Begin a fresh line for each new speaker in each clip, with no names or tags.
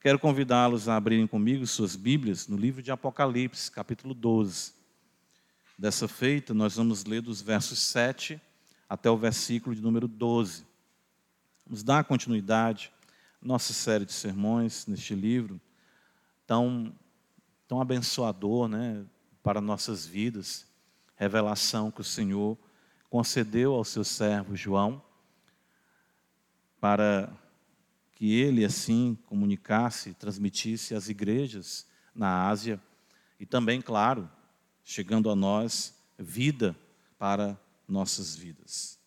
Quero convidá-los a abrirem comigo suas Bíblias no livro de Apocalipse, capítulo 12. Dessa feita, nós vamos ler dos versos 7 até o versículo de número 12. Vamos dar continuidade à nossa série de sermões neste livro, tão, tão abençoador né, para nossas vidas, revelação que o Senhor concedeu ao seu servo João, para que ele assim comunicasse, transmitisse às igrejas na Ásia e também, claro, chegando a nós, vida para nossas vidas.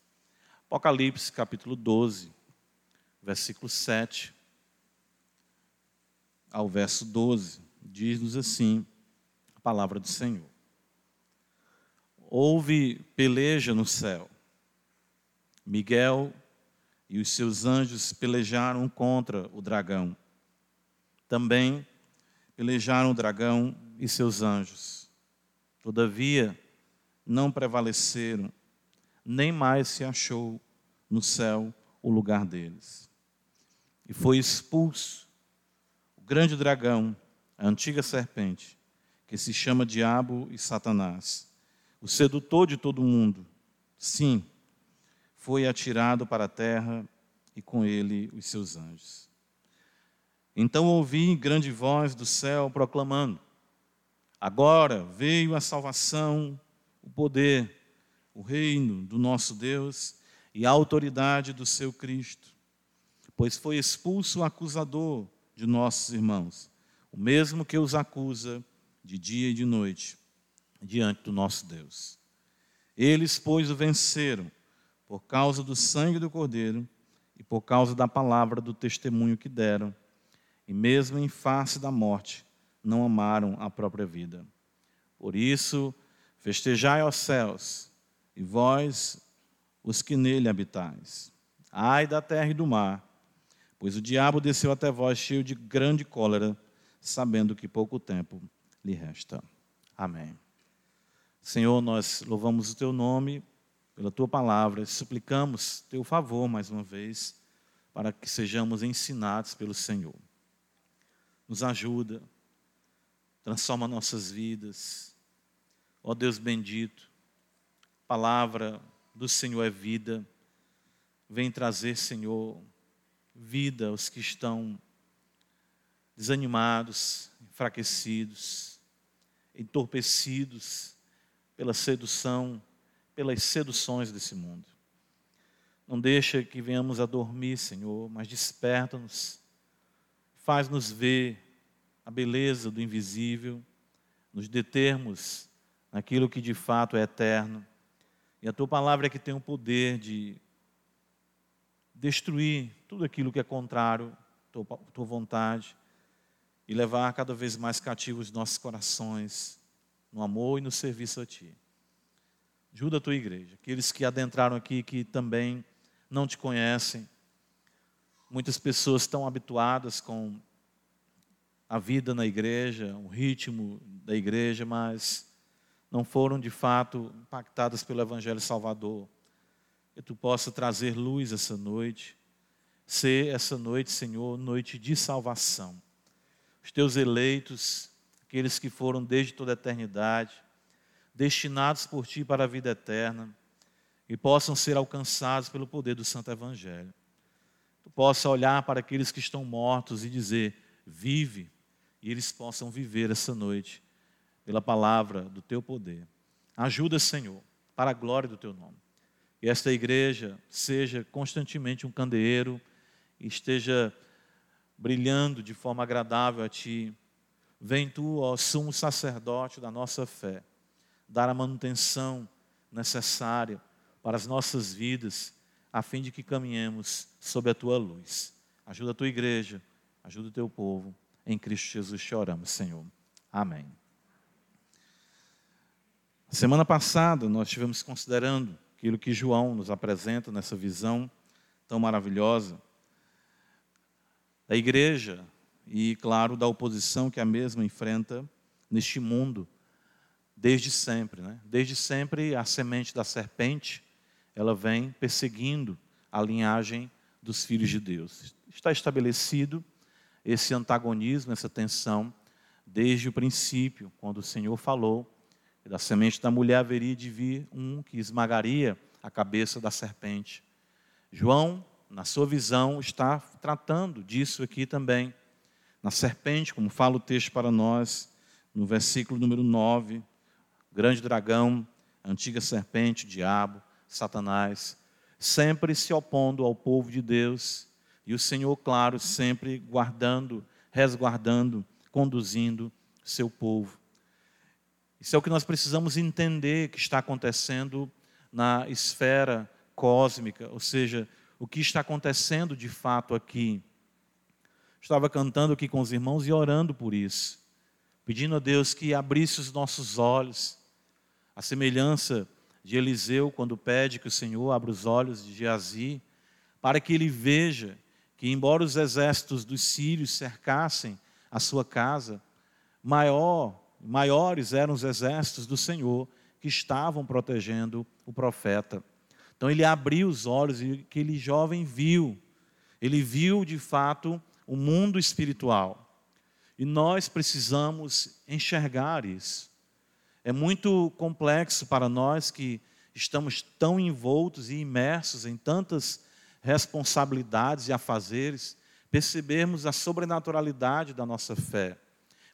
Apocalipse capítulo 12, versículo 7 ao verso 12, diz-nos assim a palavra do Senhor. Houve peleja no céu. Miguel e os seus anjos pelejaram contra o dragão. Também pelejaram o dragão e seus anjos. Todavia, não prevaleceram, nem mais se achou no céu o lugar deles. E foi expulso o grande dragão, a antiga serpente, que se chama Diabo e Satanás, o sedutor de todo mundo. Sim, foi atirado para a terra e com ele os seus anjos. Então ouvi grande voz do céu proclamando: Agora veio a salvação, o poder, o reino do nosso Deus e a autoridade do seu Cristo, pois foi expulso o acusador de nossos irmãos, o mesmo que os acusa de dia e de noite diante do nosso Deus. Eles, pois, o venceram por causa do sangue do Cordeiro e por causa da palavra do testemunho que deram, e mesmo em face da morte, não amaram a própria vida. Por isso, festejai aos céus, e vós, os que nele habitais. Ai da terra e do mar, pois o diabo desceu até vós cheio de grande cólera, sabendo que pouco tempo lhe resta. Amém. Senhor, nós louvamos o teu nome pela tua palavra, suplicamos teu favor mais uma vez, para que sejamos ensinados pelo Senhor. Nos ajuda, transforma nossas vidas. Ó Deus bendito, palavra do Senhor é vida. Vem trazer, Senhor, vida aos que estão desanimados, enfraquecidos, entorpecidos pela sedução pelas seduções desse mundo. Não deixa que venhamos a dormir, Senhor, mas desperta-nos, faz-nos ver a beleza do invisível, nos determos naquilo que de fato é eterno. E a tua palavra é que tem o poder de destruir tudo aquilo que é contrário à tua, vontade e levar cada vez mais cativos os nossos corações no amor e no serviço a ti. Ajuda a tua igreja. Aqueles que adentraram aqui que também não te conhecem. Muitas pessoas estão habituadas com a vida na igreja, o ritmo da igreja, mas não foram de fato impactadas pelo Evangelho Salvador. Que tu possa trazer luz essa noite, ser essa noite, Senhor, noite de salvação. Os teus eleitos, aqueles que foram desde toda a eternidade, destinados por ti para a vida eterna e possam ser alcançados pelo poder do Santo Evangelho. Tu possa olhar para aqueles que estão mortos e dizer: vive, e eles possam viver essa noite pela palavra do teu poder. Ajuda, Senhor, para a glória do teu nome. E esta igreja seja constantemente um candeeiro e esteja brilhando de forma agradável a ti. Vem tu, ó sumo sacerdote da nossa fé dar a manutenção necessária para as nossas vidas, a fim de que caminhemos sob a tua luz. Ajuda a tua igreja, ajuda o teu povo. Em Cristo Jesus choramos, Senhor. Amém. Semana passada nós estivemos considerando aquilo que João nos apresenta nessa visão tão maravilhosa da igreja e, claro, da oposição que a mesma enfrenta neste mundo desde sempre. Né? Desde sempre, a semente da serpente, ela vem perseguindo a linhagem dos filhos de Deus. Está estabelecido esse antagonismo, essa tensão, desde o princípio, quando o Senhor falou que da semente da mulher haveria de vir um que esmagaria a cabeça da serpente. João, na sua visão, está tratando disso aqui também. Na serpente, como fala o texto para nós, no versículo número 9, o grande dragão, antiga serpente, diabo, Satanás, sempre se opondo ao povo de Deus, e o Senhor, claro, sempre guardando, resguardando, conduzindo seu povo. Isso é o que nós precisamos entender que está acontecendo na esfera cósmica, ou seja, o que está acontecendo de fato aqui. Estava cantando aqui com os irmãos e orando por isso, pedindo a Deus que abrisse os nossos olhos, a semelhança de Eliseu, quando pede que o Senhor abra os olhos de Geazi, para que ele veja que, embora os exércitos dos sírios cercassem a sua casa, maior, maiores eram os exércitos do Senhor que estavam protegendo o profeta. Então ele abriu os olhos e aquele jovem viu, ele viu de fato o mundo espiritual. E nós precisamos enxergar isso. É muito complexo para nós que estamos tão envoltos e imersos em tantas responsabilidades e afazeres, percebermos a sobrenaturalidade da nossa fé,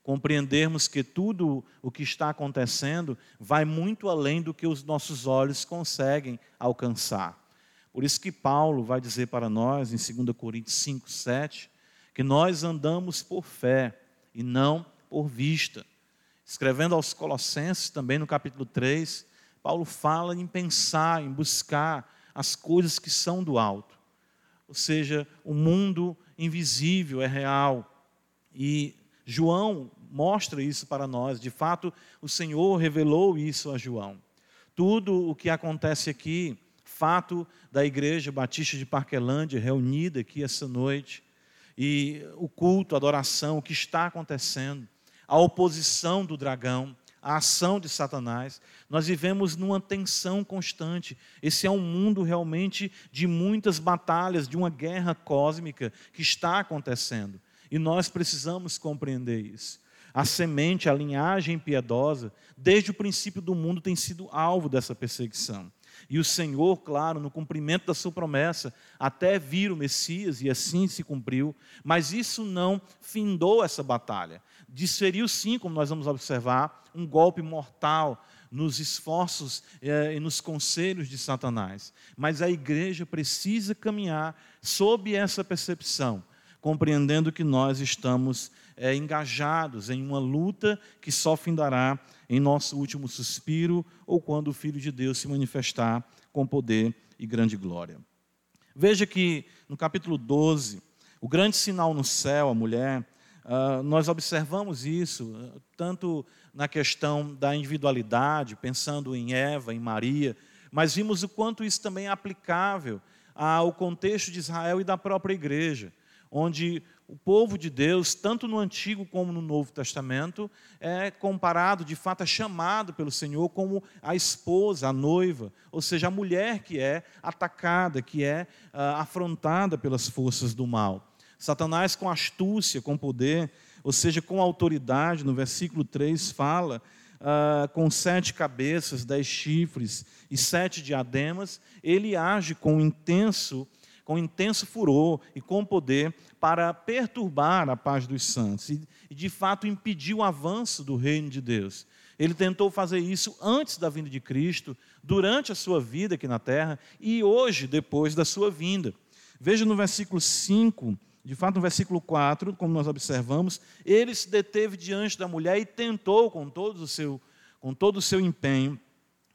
compreendermos que tudo o que está acontecendo vai muito além do que os nossos olhos conseguem alcançar. Por isso que Paulo vai dizer para nós, em 2 Coríntios 5, 7, que nós andamos por fé e não por vista. Escrevendo aos Colossenses, também no capítulo 3, Paulo fala em pensar, em buscar as coisas que são do alto. Ou seja, o mundo invisível é real. E João mostra isso para nós. De fato, o Senhor revelou isso a João. Tudo o que acontece aqui, fato da Igreja Batista de Parquelândia reunida aqui essa noite, e o culto, a adoração, o que está acontecendo, a oposição do dragão, a ação de Satanás. Nós vivemos numa tensão constante. Esse é um mundo realmente de muitas batalhas, de uma guerra cósmica que está acontecendo. E nós precisamos compreender isso. A semente, a linhagem piedosa, desde o princípio do mundo tem sido alvo dessa perseguição. E o Senhor, claro, no cumprimento da sua promessa, até vir o Messias, e assim se cumpriu, mas isso não findou essa batalha. Desferiu sim, como nós vamos observar, um golpe mortal nos esforços eh, e nos conselhos de Satanás. Mas a igreja precisa caminhar sob essa percepção, compreendendo que nós estamos eh, engajados em uma luta que só findará em nosso último suspiro ou quando o Filho de Deus se manifestar com poder e grande glória. Veja que no capítulo 12, o grande sinal no céu, a mulher, uh, nós observamos isso, tanto na questão da individualidade, pensando em Eva, em Maria, mas vimos o quanto isso também é aplicável ao contexto de Israel e da própria igreja, onde o povo de Deus, tanto no Antigo como no Novo Testamento, é comparado, de fato, é chamado pelo Senhor como a esposa, a noiva, ou seja, a mulher que é atacada, que é uh, afrontada pelas forças do mal. Satanás, com astúcia, com poder, ou seja, com autoridade, no versículo 3 fala, uh, com sete cabeças, dez chifres e sete diademas, ele age com intenso com intenso furor e com poder para perturbar a paz dos santos e, de fato, impedir o avanço do reino de Deus. Ele tentou fazer isso antes da vinda de Cristo, durante a sua vida aqui na terra e hoje, depois da sua vinda. Veja no versículo 5, de fato, no versículo 4, como nós observamos, ele se deteve diante da mulher e tentou, com todo o seu, com todo o seu empenho,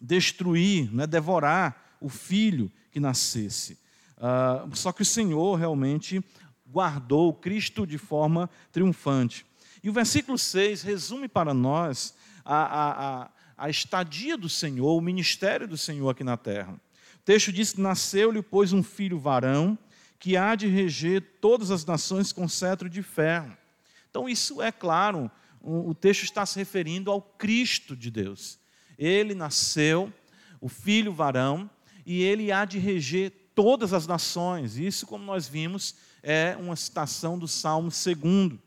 destruir, né, devorar o filho que nascesse. Uh, só que o Senhor realmente guardou Cristo de forma triunfante. E o versículo 6 resume para nós a, a, a, a estadia do Senhor, o ministério do Senhor aqui na terra. O texto diz que nasceu-lhe, pois, um filho varão, que há de reger todas as nações com cetro de ferro. Então, isso é claro, o texto está se referindo ao Cristo de Deus. Ele nasceu, o filho varão, e ele há de reger todas as nações. Isso, como nós vimos, é uma citação do Salmo 2.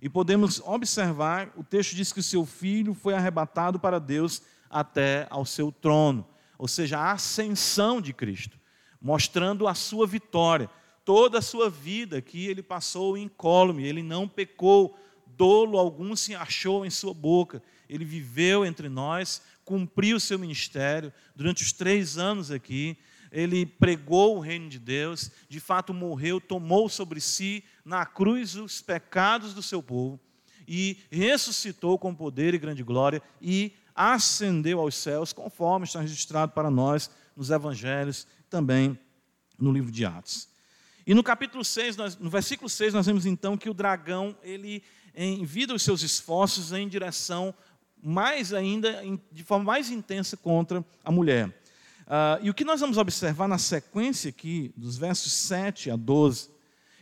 E podemos observar, o texto diz que o seu filho foi arrebatado para Deus até ao seu trono, ou seja, a ascensão de Cristo, mostrando a sua vitória. Toda a sua vida que ele passou incólume, ele não pecou, dolo algum se achou em sua boca. Ele viveu entre nós, cumpriu o seu ministério durante os três anos aqui, ele pregou o reino de Deus, de fato morreu, tomou sobre si na cruz os pecados do seu povo e ressuscitou com poder e grande glória e ascendeu aos céus, conforme está registrado para nós nos evangelhos, também no livro de Atos. E no capítulo 6, nós, no versículo 6, nós vemos então que o dragão, ele envia os seus esforços em direção mais ainda, de forma mais intensa contra a mulher. Uh, e o que nós vamos observar na sequência aqui, dos versos 7 a 12,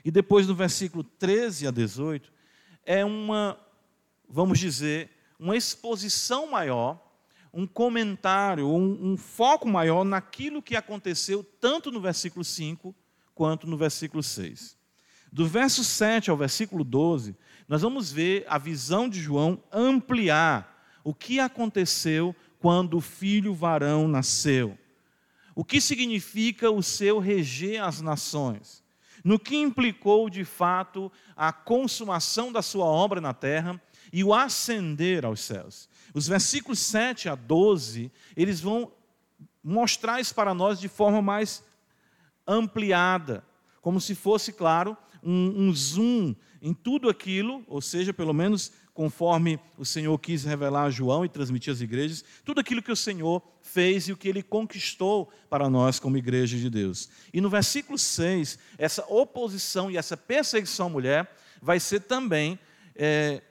e depois do versículo 13 a 18, é uma, vamos dizer, uma exposição maior, um comentário, um, um foco maior naquilo que aconteceu tanto no versículo 5 quanto no versículo 6. Do verso 7 ao versículo 12, nós vamos ver a visão de João ampliar o que aconteceu quando o filho varão nasceu. O que significa o seu reger as nações? No que implicou de fato a consumação da sua obra na terra e o ascender aos céus. Os versículos 7 a 12, eles vão mostrar isso para nós de forma mais ampliada, como se fosse, claro, um, um zoom em tudo aquilo, ou seja, pelo menos conforme o Senhor quis revelar a João e transmitir às igrejas, tudo aquilo que o Senhor fez e o que ele conquistou para nós como igreja de Deus. E no versículo 6, essa oposição e essa perseguição à mulher vai ser também é,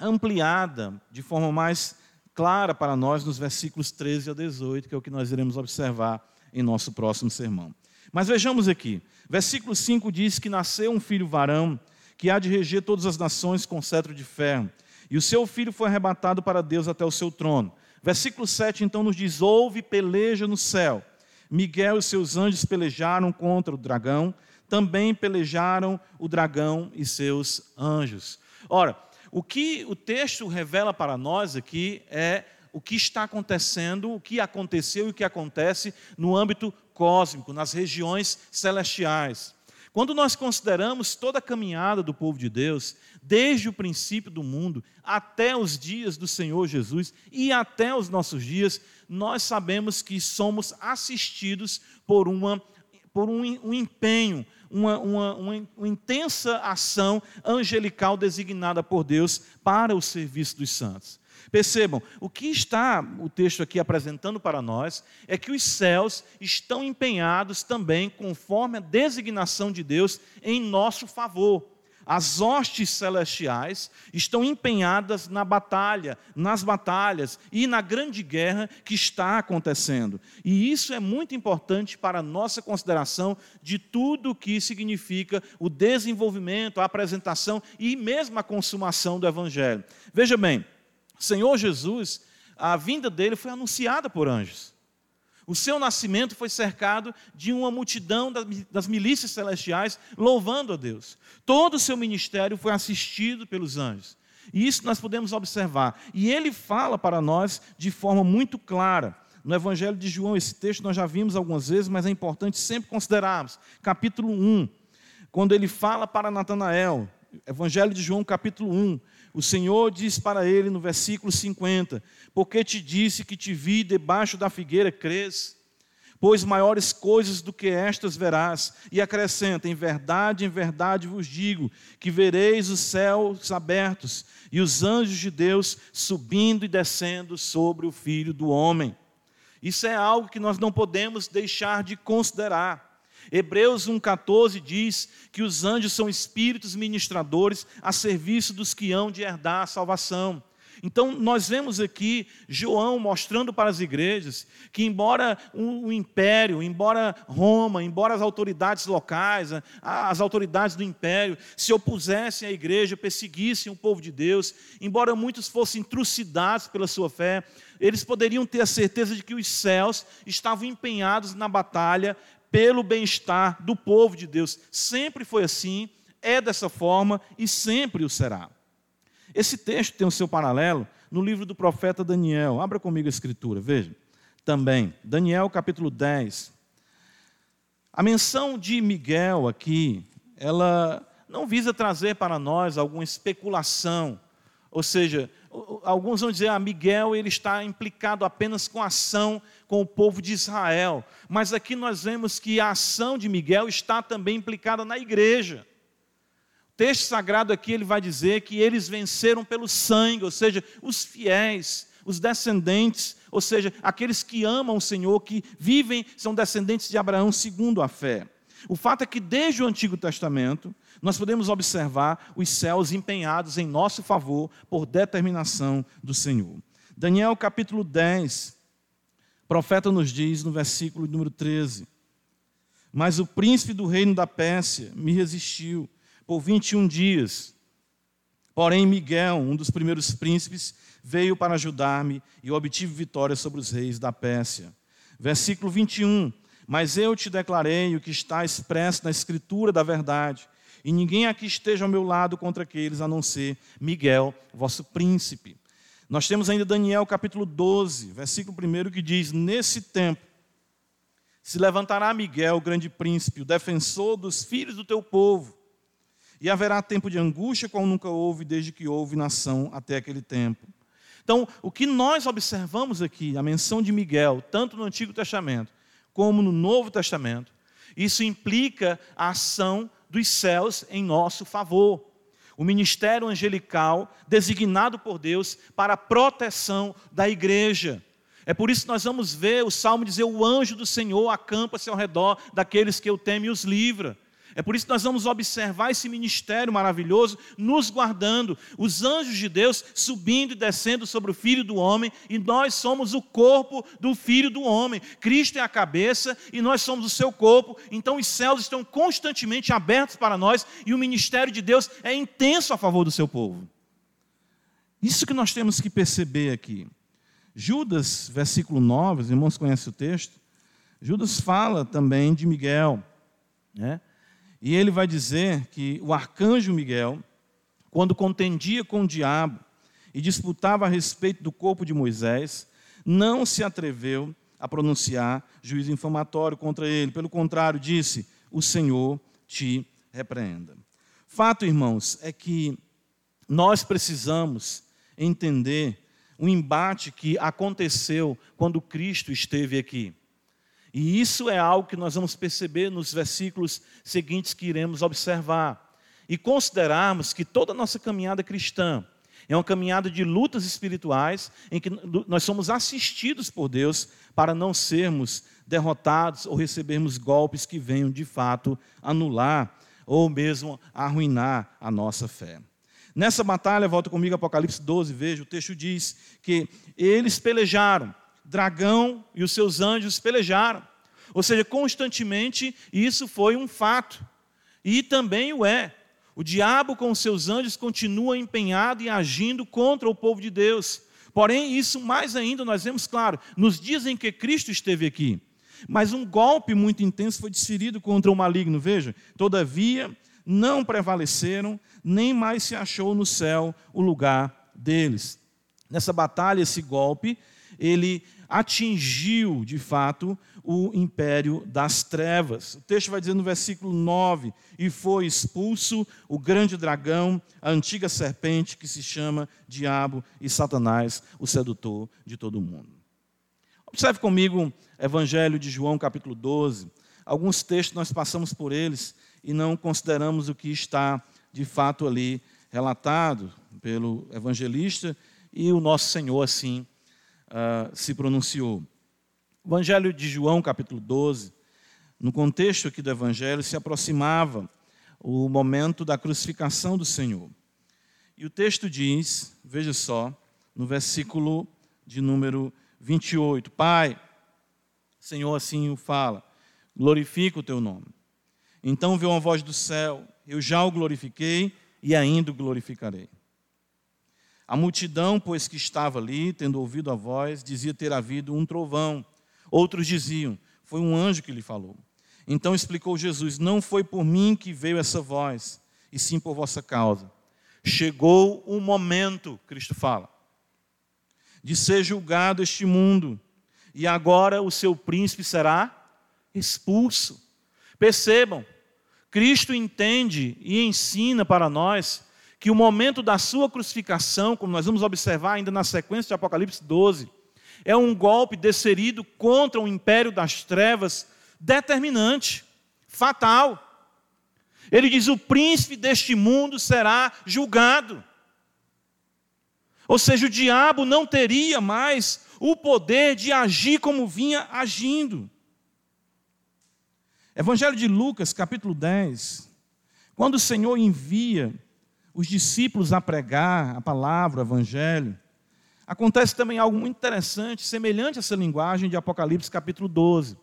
ampliada de forma mais clara para nós nos versículos 13 a 18, que é o que nós iremos observar em nosso próximo sermão. Mas vejamos aqui, versículo 5 diz que nasceu um filho varão que há de reger todas as nações com cetro de ferro. E o seu filho foi arrebatado para Deus até o seu trono. Versículo 7 então nos diz: Houve peleja no céu. Miguel e seus anjos pelejaram contra o dragão, também pelejaram o dragão e seus anjos. Ora, o que o texto revela para nós aqui é o que está acontecendo, o que aconteceu e o que acontece no âmbito cósmico, nas regiões celestiais. Quando nós consideramos toda a caminhada do povo de Deus, desde o princípio do mundo até os dias do Senhor Jesus e até os nossos dias, nós sabemos que somos assistidos por, uma, por um, um empenho, uma, uma, uma, intensa ação angelical designada por Deus para o serviço dos santos. Percebam, o que está o texto aqui apresentando para nós é que os céus estão empenhados também, conforme a designação de Deus, em nosso favor. As hostes celestiais estão empenhadas na batalha, nas batalhas e na grande guerra que está acontecendo. E isso é muito importante para a nossa consideração de tudo o que significa o desenvolvimento, a apresentação e mesmo a consumação do Evangelho. Veja bem, Senhor Jesus, a vinda dele foi anunciada por anjos. O seu nascimento foi cercado de uma multidão das milícias celestiais louvando a Deus. Todo o seu ministério foi assistido pelos anjos. E isso nós podemos observar. E ele fala para nós de forma muito clara. No Evangelho de João, esse texto nós já vimos algumas vezes, mas é importante sempre considerarmos. Capítulo 1, quando ele fala para Natanael, Evangelho de João, capítulo 1, o Senhor diz para ele no versículo 50: Porque te disse que te vi debaixo da figueira, crês? Pois maiores coisas do que estas verás. E acrescenta: Em verdade, em verdade vos digo, que vereis os céus abertos e os anjos de Deus subindo e descendo sobre o filho do homem. Isso é algo que nós não podemos deixar de considerar. Hebreus 1,14 diz que os anjos são espíritos ministradores a serviço dos que hão de herdar a salvação. Então, nós vemos aqui João mostrando para as igrejas que, embora o império, embora Roma, embora as autoridades locais, as autoridades do império se opusessem à igreja, perseguissem o povo de Deus, embora muitos fossem trucidados pela sua fé, eles poderiam ter a certeza de que os céus estavam empenhados na batalha pelo bem-estar do povo de Deus. Sempre foi assim é dessa forma e sempre o será. Esse texto tem o seu paralelo no livro do profeta Daniel. Abra comigo a escritura, veja. Também, Daniel capítulo 10. A menção de Miguel aqui, ela não visa trazer para nós alguma especulação, ou seja, alguns vão dizer, ah, Miguel ele está implicado apenas com a ação com o povo de Israel, mas aqui nós vemos que a ação de Miguel está também implicada na igreja. O texto sagrado aqui ele vai dizer que eles venceram pelo sangue, ou seja, os fiéis, os descendentes, ou seja, aqueles que amam o Senhor, que vivem, são descendentes de Abraão segundo a fé. O fato é que desde o Antigo Testamento, nós podemos observar os céus empenhados em nosso favor por determinação do Senhor. Daniel capítulo 10, o profeta nos diz no versículo número 13: Mas o príncipe do reino da Pérsia me resistiu por 21 dias. Porém, Miguel, um dos primeiros príncipes, veio para ajudar-me e obtive vitória sobre os reis da Pérsia. Versículo 21. Mas eu te declarei o que está expresso na Escritura da verdade, e ninguém aqui esteja ao meu lado contra aqueles, a não ser Miguel, vosso príncipe. Nós temos ainda Daniel capítulo 12, versículo 1, que diz: Nesse tempo se levantará Miguel, grande príncipe, o defensor dos filhos do teu povo, e haverá tempo de angústia como nunca houve desde que houve nação até aquele tempo. Então, o que nós observamos aqui, a menção de Miguel, tanto no Antigo Testamento como no Novo Testamento, isso implica a ação dos céus em nosso favor. O ministério angelical designado por Deus para a proteção da igreja. É por isso que nós vamos ver o salmo dizer: O anjo do Senhor acampa-se ao redor daqueles que eu temo e os livra. É por isso que nós vamos observar esse ministério maravilhoso nos guardando, os anjos de Deus subindo e descendo sobre o Filho do homem, e nós somos o corpo do Filho do homem. Cristo é a cabeça e nós somos o seu corpo, então os céus estão constantemente abertos para nós e o ministério de Deus é intenso a favor do seu povo. Isso que nós temos que perceber aqui. Judas, versículo 9, os irmãos conhecem o texto. Judas fala também de Miguel, né? E ele vai dizer que o arcanjo Miguel, quando contendia com o diabo e disputava a respeito do corpo de Moisés, não se atreveu a pronunciar juízo infamatório contra ele. Pelo contrário, disse: O Senhor te repreenda. Fato, irmãos, é que nós precisamos entender o embate que aconteceu quando Cristo esteve aqui. E isso é algo que nós vamos perceber nos versículos seguintes que iremos observar. E considerarmos que toda a nossa caminhada cristã é uma caminhada de lutas espirituais em que nós somos assistidos por Deus para não sermos derrotados ou recebermos golpes que venham de fato anular ou mesmo arruinar a nossa fé. Nessa batalha, volta comigo Apocalipse 12, veja, o texto diz que eles pelejaram, dragão e os seus anjos pelejaram. Ou seja, constantemente isso foi um fato. E também o é. O diabo com os seus anjos continua empenhado e agindo contra o povo de Deus. Porém, isso mais ainda nós vemos claro nos dias em que Cristo esteve aqui. Mas um golpe muito intenso foi desferido contra o maligno. Veja, todavia não prevaleceram, nem mais se achou no céu o lugar deles. Nessa batalha, esse golpe, ele atingiu, de fato, o império das trevas. O texto vai dizer no versículo 9: E foi expulso o grande dragão, a antiga serpente que se chama Diabo e Satanás, o sedutor de todo mundo. Observe comigo Evangelho de João, capítulo 12. Alguns textos nós passamos por eles e não consideramos o que está de fato ali relatado pelo evangelista e o nosso Senhor assim uh, se pronunciou. Evangelho de João, capítulo 12, no contexto aqui do Evangelho, se aproximava o momento da crucificação do Senhor. E o texto diz, veja só, no versículo de número 28, Pai, Senhor assim o fala, glorifica o teu nome. Então veio uma voz do céu, eu já o glorifiquei e ainda o glorificarei. A multidão, pois que estava ali, tendo ouvido a voz, dizia ter havido um trovão. Outros diziam, foi um anjo que lhe falou. Então explicou Jesus: Não foi por mim que veio essa voz. e sim por vossa causa. Chegou o momento, Cristo fala, de ser julgado este mundo, e agora o seu príncipe será expulso. Percebam, Cristo entende e ensina para nós que o momento da sua crucificação, como nós vamos observar ainda na sequência de Apocalipse 12, é um golpe desferido contra o império das trevas determinante, fatal. Ele diz: o príncipe deste mundo será julgado. Ou seja, o diabo não teria mais o poder de agir como vinha agindo. Evangelho de Lucas, capítulo 10. Quando o Senhor envia os discípulos a pregar a palavra, o evangelho, acontece também algo muito interessante, semelhante a essa linguagem de Apocalipse, capítulo 12.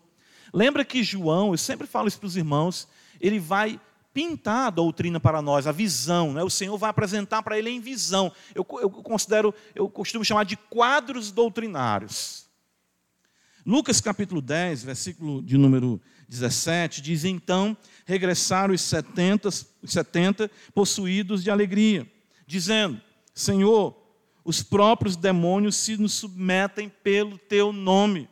Lembra que João, eu sempre falo isso para os irmãos, ele vai pintar a doutrina para nós, a visão, né? o Senhor vai apresentar para ele em visão. Eu, eu considero, eu costumo chamar de quadros doutrinários. Lucas capítulo 10, versículo de número 17, diz: Então regressaram os 70, os 70 possuídos de alegria, dizendo: Senhor, os próprios demônios se nos submetem pelo teu nome.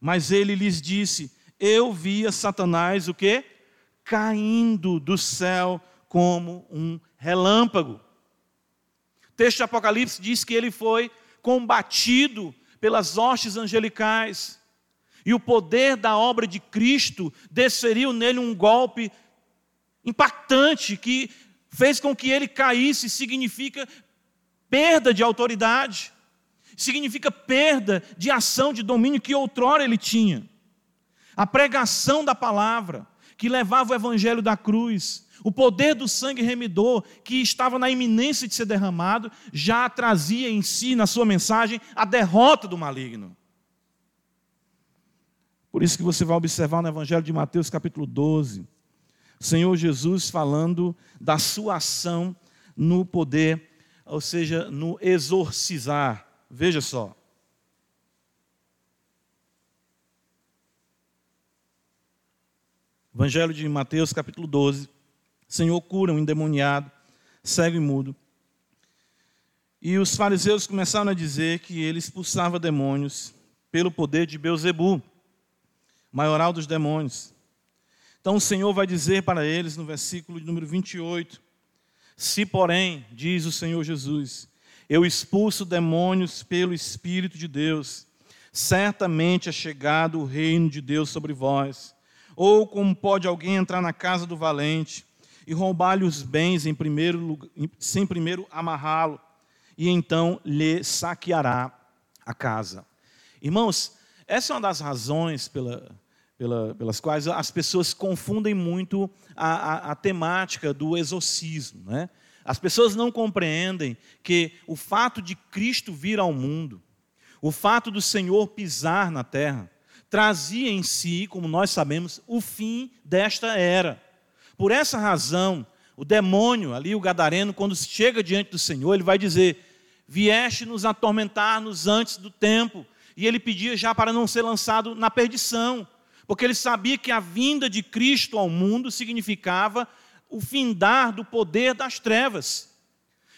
Mas ele lhes disse: Eu via Satanás o quê? Caindo do céu como um relâmpago. O texto de Apocalipse diz que ele foi combatido pelas hostes angelicais. E o poder da obra de Cristo desferiu nele um golpe impactante que fez com que ele caísse, significa perda de autoridade significa perda de ação de domínio que outrora ele tinha. A pregação da palavra, que levava o evangelho da cruz, o poder do sangue remidor, que estava na iminência de ser derramado, já trazia em si, na sua mensagem, a derrota do maligno. Por isso que você vai observar no Evangelho de Mateus, capítulo 12, o Senhor Jesus falando da sua ação no poder, ou seja, no exorcizar Veja só. Evangelho de Mateus, capítulo 12. Senhor cura um endemoniado, cego e mudo. E os fariseus começaram a dizer que ele expulsava demônios pelo poder de Beuzebu, maioral dos demônios. Então o Senhor vai dizer para eles no versículo de número 28: Se, porém, diz o Senhor Jesus, eu expulso demônios pelo Espírito de Deus. Certamente é chegado o reino de Deus sobre vós. Ou como pode alguém entrar na casa do valente e roubar-lhe os bens em primeiro lugar, sem primeiro amarrá-lo, e então lhe saqueará a casa. Irmãos, essa é uma das razões pela, pela, pelas quais as pessoas confundem muito a, a, a temática do exorcismo. Né? As pessoas não compreendem que o fato de Cristo vir ao mundo, o fato do Senhor pisar na terra, trazia em si, como nós sabemos, o fim desta era. Por essa razão, o demônio, ali o gadareno, quando chega diante do Senhor, ele vai dizer: Vieste nos atormentar-nos antes do tempo. E ele pedia já para não ser lançado na perdição, porque ele sabia que a vinda de Cristo ao mundo significava o findar do poder das trevas.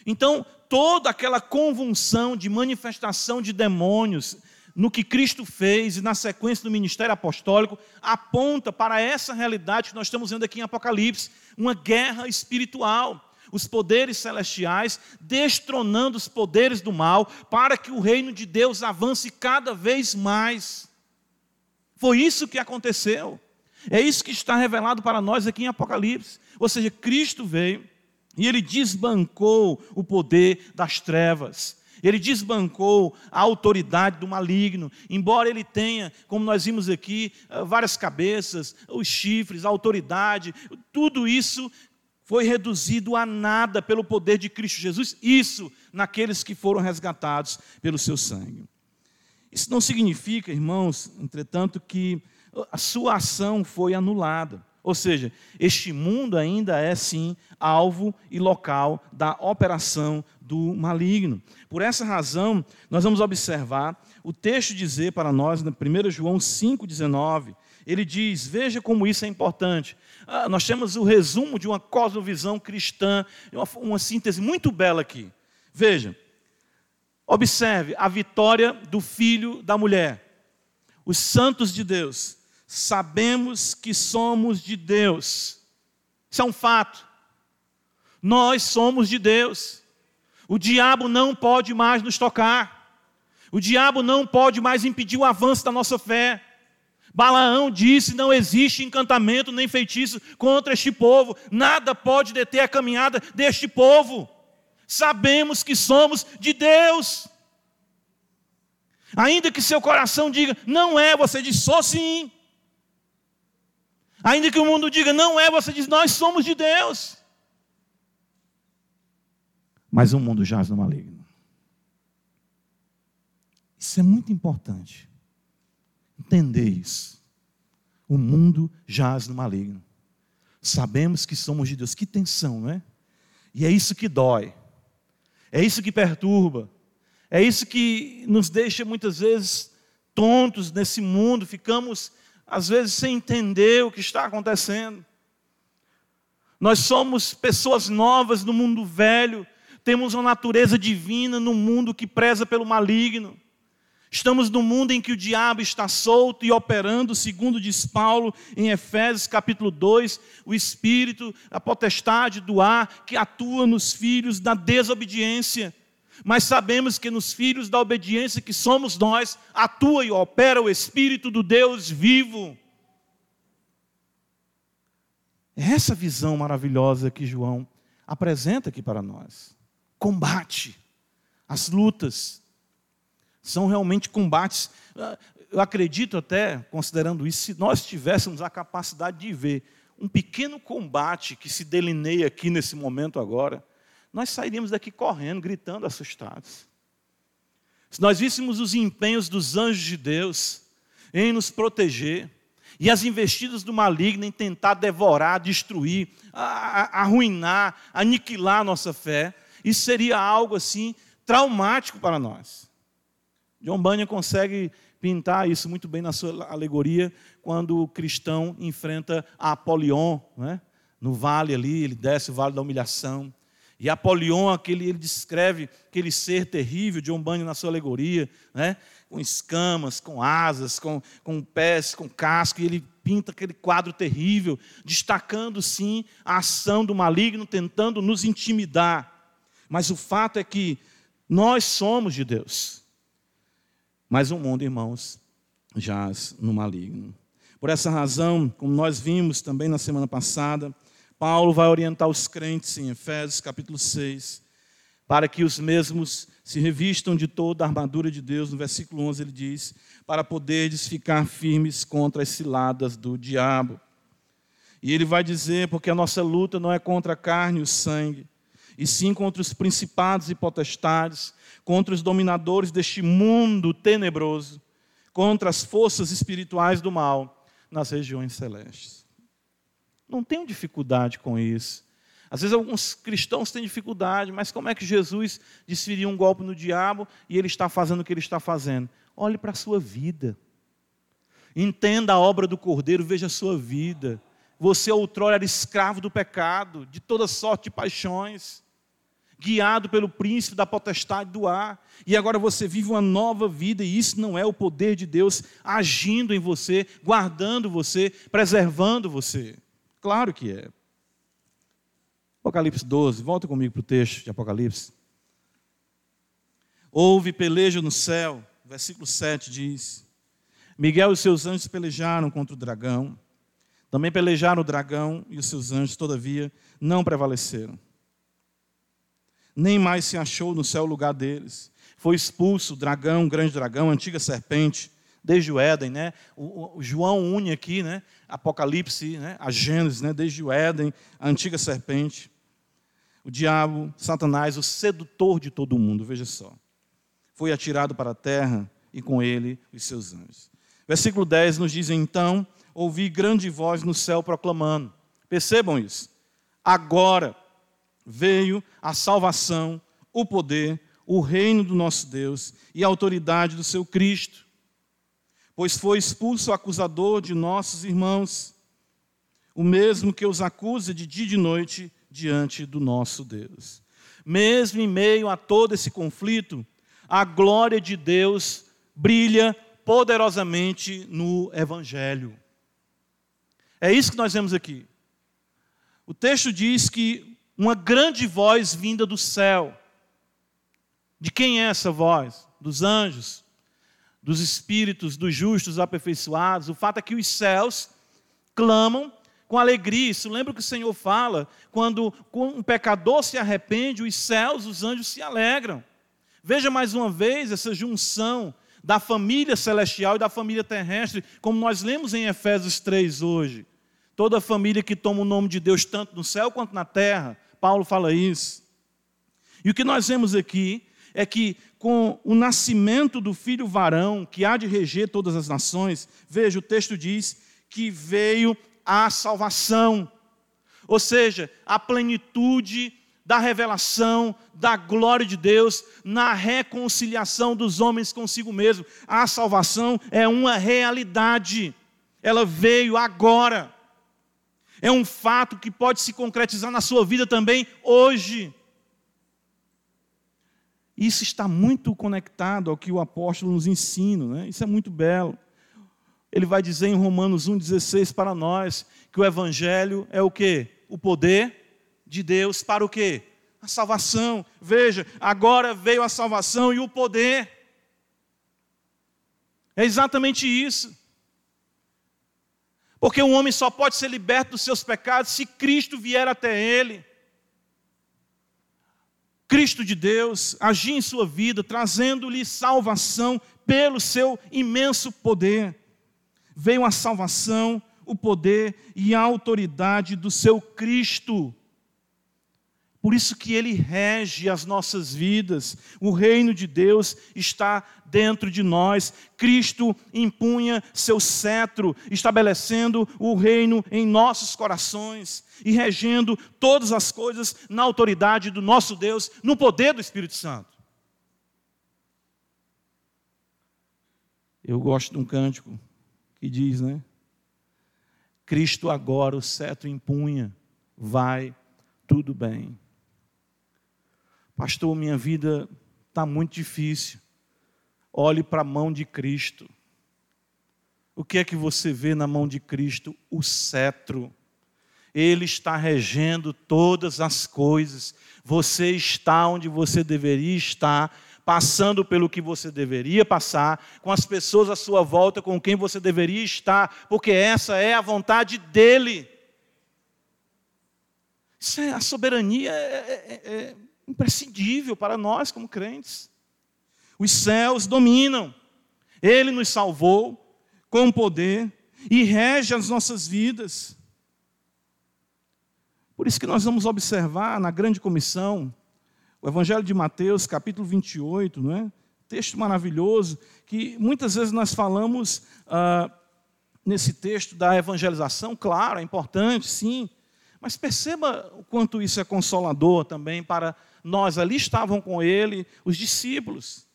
Então, toda aquela convulsão de manifestação de demônios no que Cristo fez e na sequência do ministério apostólico aponta para essa realidade que nós estamos vendo aqui em Apocalipse, uma guerra espiritual. Os poderes celestiais destronando os poderes do mal, para que o reino de Deus avance cada vez mais. Foi isso que aconteceu. É isso que está revelado para nós aqui em Apocalipse. Ou seja, Cristo veio e ele desbancou o poder das trevas. Ele desbancou a autoridade do maligno, embora ele tenha, como nós vimos aqui, eh, várias cabeças, os chifres, a autoridade, tudo isso foi reduzido a nada pelo poder de Cristo Jesus, isso naqueles que foram resgatados pelo seu sangue. Isso não significa, irmãos, entretanto, que a sua ação foi anulada. Ou seja, este mundo ainda é sim alvo e local da operação do maligno. Por essa razão, nós vamos observar o texto dizer para nós, na 1 João 5,19, ele diz: veja como isso é importante. Ah, nós temos o resumo de uma cosmovisão cristã, uma, uma síntese muito bela aqui. Veja, observe a vitória do filho da mulher. Os santos de Deus, sabemos que somos de Deus. Isso é um fato. Nós somos de Deus. O diabo não pode mais nos tocar. O diabo não pode mais impedir o avanço da nossa fé. Balaão disse: não existe encantamento nem feitiço contra este povo, nada pode deter a caminhada deste povo. Sabemos que somos de Deus. Ainda que seu coração diga, não é, você diz, sou sim. Ainda que o mundo diga, não é, você diz, nós somos de Deus. Mas o mundo jaz no maligno. Isso é muito importante. Entender isso. O mundo jaz no maligno. Sabemos que somos de Deus. Que tensão, não é? E é isso que dói. É isso que perturba. É isso que nos deixa muitas vezes tontos nesse mundo. Ficamos, às vezes, sem entender o que está acontecendo. Nós somos pessoas novas no mundo velho. Temos uma natureza divina no mundo que preza pelo maligno. Estamos num mundo em que o diabo está solto e operando, segundo diz Paulo em Efésios capítulo 2, o espírito, a potestade do ar que atua nos filhos da desobediência. Mas sabemos que nos filhos da obediência que somos nós, atua e opera o espírito do Deus vivo. É essa visão maravilhosa que João apresenta aqui para nós. Combate, as lutas, são realmente combates. Ah, eu acredito até, considerando isso, se nós tivéssemos a capacidade de ver um pequeno combate que se delineia aqui nesse momento agora, nós sairíamos daqui correndo, gritando, assustados. Se nós víssemos os empenhos dos anjos de Deus em nos proteger, e as investidas do maligno em tentar devorar, destruir, arruinar, aniquilar a nossa fé, isso seria algo assim traumático para nós. John Bunyan consegue pintar isso muito bem na sua alegoria, quando o cristão enfrenta Apolion, né? no vale ali, ele desce o vale da humilhação. E Apolion, aquele, ele descreve aquele ser terrível, John Bunyan na sua alegoria, né? com escamas, com asas, com, com pés, com casco, e ele pinta aquele quadro terrível, destacando sim a ação do maligno, tentando nos intimidar. Mas o fato é que nós somos de Deus. Mas o mundo, irmãos, jaz no maligno. Por essa razão, como nós vimos também na semana passada, Paulo vai orientar os crentes em Efésios capítulo 6, para que os mesmos se revistam de toda a armadura de Deus. No versículo 11 ele diz: para poderes ficar firmes contra as ciladas do diabo. E ele vai dizer: porque a nossa luta não é contra a carne e o sangue, e sim contra os principados e potestades, contra os dominadores deste mundo tenebroso, contra as forças espirituais do mal nas regiões celestes. Não tenho dificuldade com isso. Às vezes alguns cristãos têm dificuldade, mas como é que Jesus desferia um golpe no diabo e ele está fazendo o que ele está fazendo? Olhe para a sua vida. Entenda a obra do Cordeiro, veja a sua vida. Você outrora era escravo do pecado, de toda sorte de paixões guiado pelo príncipe da potestade do ar, e agora você vive uma nova vida, e isso não é o poder de Deus agindo em você, guardando você, preservando você. Claro que é. Apocalipse 12, volta comigo para o texto de Apocalipse. Houve peleja no céu, versículo 7 diz: Miguel e seus anjos pelejaram contra o dragão. Também pelejaram o dragão e os seus anjos, todavia, não prevaleceram nem mais se achou no céu lugar deles. Foi expulso o dragão, o grande dragão, a antiga serpente, desde o Éden, né? O, o, João une aqui, né? Apocalipse, né? A Gênesis, né? Desde o Éden, a antiga serpente. O diabo, Satanás, o sedutor de todo mundo, veja só. Foi atirado para a terra e com ele os seus anjos. Versículo 10 nos diz: Então ouvi grande voz no céu proclamando. Percebam isso. Agora veio a salvação, o poder, o reino do nosso Deus e a autoridade do seu Cristo. pois foi expulso o acusador de nossos irmãos, o mesmo que os acusa de dia e de noite diante do nosso Deus. Mesmo em meio a todo esse conflito, a glória de Deus brilha poderosamente no Evangelho. É isso que nós vemos aqui. O texto diz que uma grande voz vinda do céu. De quem é essa voz? Dos anjos, dos espíritos, dos justos aperfeiçoados. O fato é que os céus clamam com alegria. Isso lembra que o Senhor fala? Quando um pecador se arrepende, os céus, os anjos se alegram. Veja mais uma vez essa junção da família celestial e da família terrestre, como nós lemos em Efésios 3 hoje. Toda família que toma o nome de Deus, tanto no céu quanto na terra, Paulo fala isso. E o que nós vemos aqui é que com o nascimento do filho varão, que há de reger todas as nações, veja, o texto diz que veio a salvação, ou seja, a plenitude da revelação da glória de Deus na reconciliação dos homens consigo mesmo. A salvação é uma realidade, ela veio agora. É um fato que pode se concretizar na sua vida também hoje. Isso está muito conectado ao que o apóstolo nos ensina, né? isso é muito belo. Ele vai dizer em Romanos 1,16 para nós que o Evangelho é o que? O poder de Deus para o que? A salvação. Veja, agora veio a salvação e o poder. É exatamente isso. Porque um homem só pode ser liberto dos seus pecados se Cristo vier até ele. Cristo de Deus agir em sua vida, trazendo-lhe salvação pelo seu imenso poder. Veio a salvação, o poder e a autoridade do seu Cristo. Por isso que ele rege as nossas vidas. O reino de Deus está dentro de nós. Cristo impunha seu cetro, estabelecendo o reino em nossos corações e regendo todas as coisas na autoridade do nosso Deus, no poder do Espírito Santo. Eu gosto de um cântico que diz, né? Cristo agora o cetro impunha, vai tudo bem. Pastor, minha vida está muito difícil. Olhe para a mão de Cristo. O que é que você vê na mão de Cristo? O cetro. Ele está regendo todas as coisas. Você está onde você deveria estar, passando pelo que você deveria passar, com as pessoas à sua volta com quem você deveria estar, porque essa é a vontade dEle. Isso é a soberania. É, é, é imprescindível para nós como crentes. Os céus dominam, Ele nos salvou com poder e rege as nossas vidas. Por isso que nós vamos observar na grande comissão, o Evangelho de Mateus, capítulo 28, não é? texto maravilhoso, que muitas vezes nós falamos ah, nesse texto da evangelização, claro, é importante, sim, mas perceba o quanto isso é consolador também para nós. Ali estavam com ele os discípulos.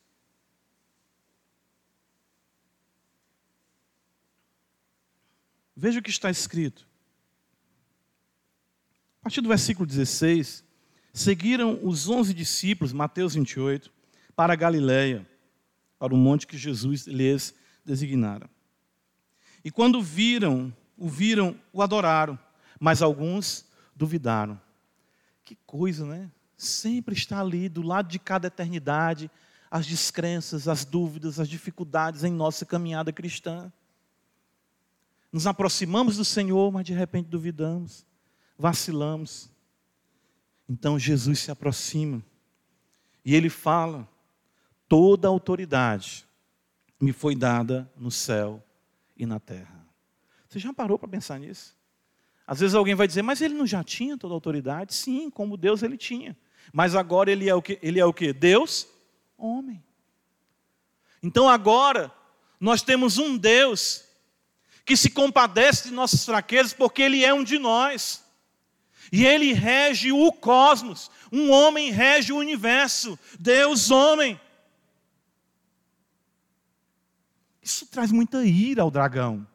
Veja o que está escrito. A partir do versículo 16, seguiram os onze discípulos, Mateus 28, para a Galiléia, para o monte que Jesus lhes designara. E quando viram, o viram, o adoraram mas alguns duvidaram. Que coisa, né? Sempre está ali, do lado de cada eternidade, as descrenças, as dúvidas, as dificuldades em nossa caminhada cristã. Nos aproximamos do Senhor, mas de repente duvidamos, vacilamos. Então Jesus se aproxima e ele fala: toda autoridade me foi dada no céu e na terra. Você já parou para pensar nisso? Às vezes alguém vai dizer, mas ele não já tinha toda a autoridade? Sim, como Deus ele tinha. Mas agora ele é o que? Ele é o que? Deus, homem. Então agora nós temos um Deus que se compadece de nossas fraquezas porque ele é um de nós. E ele rege o cosmos. Um homem rege o universo. Deus, homem. Isso traz muita ira ao dragão.